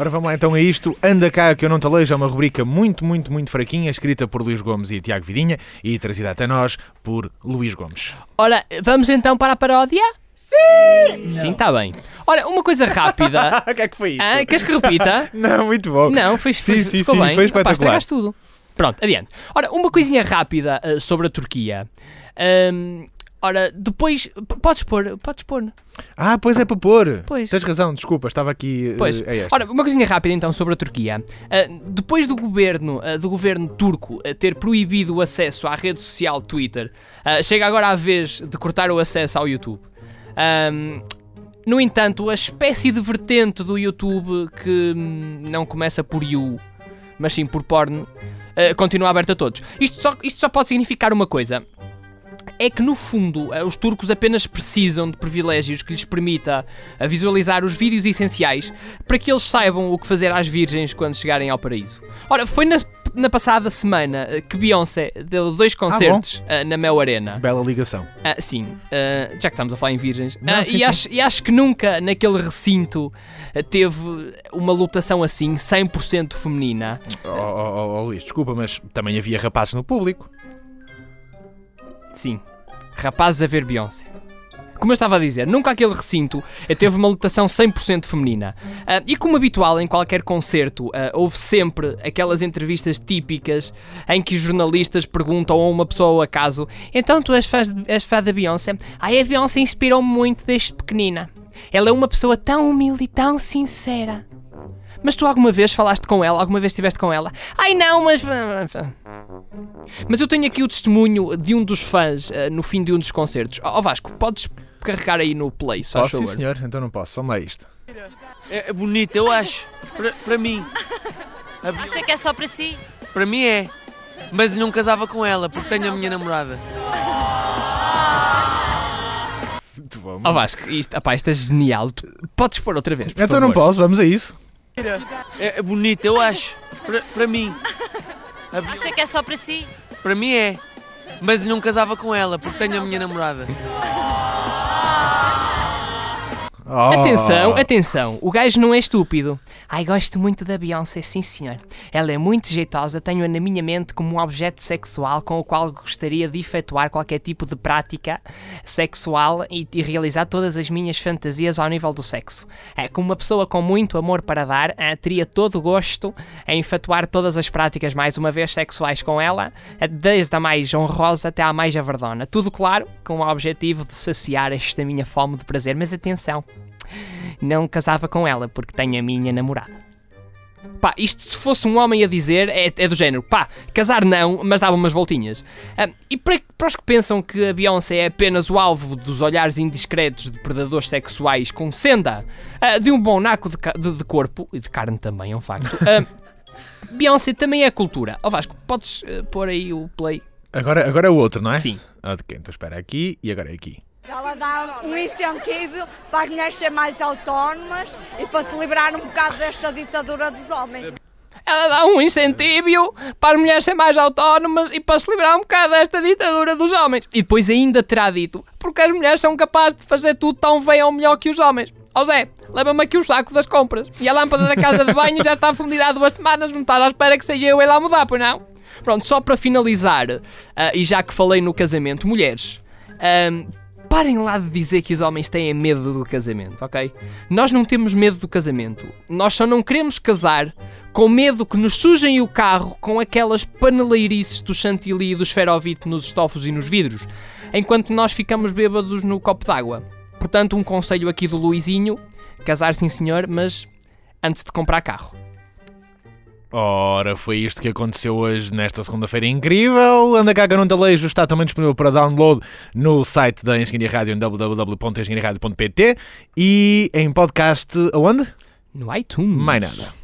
Ora, vamos lá então a isto. Anda cá que eu não te leio, é uma rubrica muito, muito, muito fraquinha, escrita por Luís Gomes e Tiago Vidinha e trazida até nós por Luís Gomes. Ora, vamos então para a paródia? Sim! Sim, está bem. Ora, uma coisa rápida. O que é que foi isto? Ah, queres que repita? Não, muito bom. Não, foi, Sim, foi, sim, ficou sim, bem. foi espetacular. tudo. Pronto, adiante. Ora, uma coisinha rápida ah, sobre a Turquia. Ahm, ora, depois. Podes pôr, podes pôr. Ah, pois é para pôr. Pois. Tens razão, desculpa, estava aqui. eh, Pois. é esta. Ora, uma coisinha rápida então sobre a Turquia. Ah, depois do governo, ah, do governo turco ah, ter proibido o acesso à rede social Twitter, chega agora a vez de cortar o acesso ao YouTube. Ahm, no entanto, a espécie de vertente do YouTube que hum, não começa por you, mas sim por porno, ah, continua aberta a todos. Isto só, isto só pode significar uma coisa. É que no fundo eh, os turcos apenas precisam de privilégios que lhes permita a visualizar os vídeos essenciais para que eles saibam o que fazer às virgens quando chegarem ao paraíso. Ora, foi na, na passada semana eh, que Beyoncé deu dois concertos eh, na Mel Arena. Bela ligação. Ah, sim, ah, já que estamos a falar em virgens. Não, Ah, sim, e, sim. Acho, e acho que nunca naquele recinto ah, teve uma lotação assim, 100% feminina. Oh, oh, oh, oh, Luís, desculpa, mas também havia rapazes no público. Sim, rapazes a ver Beyoncé. Como eu estava a dizer, nunca aquele recinto eh, teve uma lotação 100% feminina. Ah, e como habitual em qualquer concerto, ah, houve sempre aquelas entrevistas típicas em que os jornalistas perguntam a uma pessoa ao acaso: Então tu és fã, és fã da Beyoncé? Ai, a Beyoncé inspirou-me muito desde pequenina. Ela é uma pessoa tão humilde e tão sincera. Mas tu alguma vez falaste com ela? Alguma vez estiveste com ela? Ai não, mas. Mas eu tenho aqui o testemunho de um dos fãs eh, no fim de um dos concertos. Ó Vasco, podes carregar aí no play, só Posso, sim, senhor, então não posso. Vamos lá a isto. É é bonito, eu acho. Para, mim. Acha que é só para si? Para mim é. Mas não casava com ela, porque tenho a minha namorada. Muito bom. Ó Vasco, isto, opá, isto é genial. Tu podes pôr outra vez, por Então não favor. posso, vamos a isso. É é bonito, eu acho. Para, para mim. Acha que é só para si? Para mim é. Mas não casava com ela, porque tenho a minha namorada. Oh. Atenção, atenção, o gajo não é estúpido. Ai, gosto muito da Beyoncé, sim senhor. Ela é muito jeitosa, tenho-a na minha mente como um objeto sexual com o qual gostaria de efetuar qualquer tipo de prática sexual e, e realizar todas as minhas fantasias ao nível do sexo. É, como uma pessoa com muito amor para dar, eh, teria todo o gosto em efetuar todas as práticas mais uma vez sexuais com ela, eh, desde a mais honrosa até à mais averdona. Tudo claro, com o objetivo de saciar esta minha fome de prazer. Mas atenção, não casava com ela porque tenho a minha namorada. Pá, isto se fosse um homem a dizer é, é do género, pá, casar não, mas dava umas voltinhas. Ah, e para, para os que pensam que a Beyoncé é apenas o alvo dos olhares indiscretos de predadores sexuais com senda ah, de um bom naco de, de- de corpo, e de carne também, é um facto, ah, Beyoncé também é cultura. Ó Vasco, podes ah, pôr aí o play? Agora, agora é o outro, não é? Sim. Ok, então espera aqui e agora é aqui. Ela dá um incentivo para as mulheres serem mais autónomas e para se livrar um bocado desta ditadura dos homens. Ela dá um incentivo para as mulheres serem mais autónomas e para se livrar um bocado desta ditadura dos homens. E depois ainda terá dito, porque as mulheres são capazes de fazer tudo tão bem ou melhor que os homens. Ó Zé, leva-me aqui o saco das compras. E a lâmpada da casa de banho já está fundida há duas semanas, não estás à espera que seja eu a ir lá mudar, pois não? Pronto, só para finalizar, ah, e já que falei no casamento, mulheres, ahm, parem lá de dizer que os homens têm medo do casamento, ok? Nós não temos medo do casamento. Nós só não queremos casar com medo que nos sujem o carro com aquelas paneleirices do chantilly e do esferovite nos estofos e nos vidros, enquanto nós ficamos bêbados no copo d'água. Portanto, um conselho aqui do Luizinho: casar sim senhor, mas antes de comprar carro. Ora, foi isto que aconteceu hoje nesta segunda-feira incrível. Anda cá, Garão Alejo está também disponível para download no site da Engenharia Rádio em www.engenhariaradio.pt e em podcast aonde? No iTunes. Mais nada.